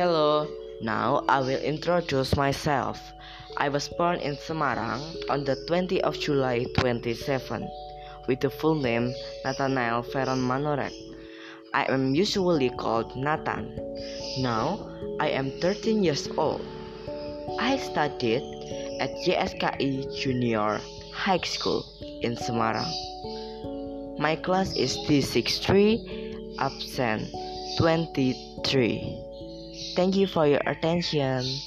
Hello, now I will introduce myself. I was born in Semarang on the 20th of July 27 with the full name Natanael Faren Manorek. I am usually called Nathan. Now I am 13 years old. I studied at JSKI Junior High School in Semarang. My class is D63, absent 23. Thank you for your attention.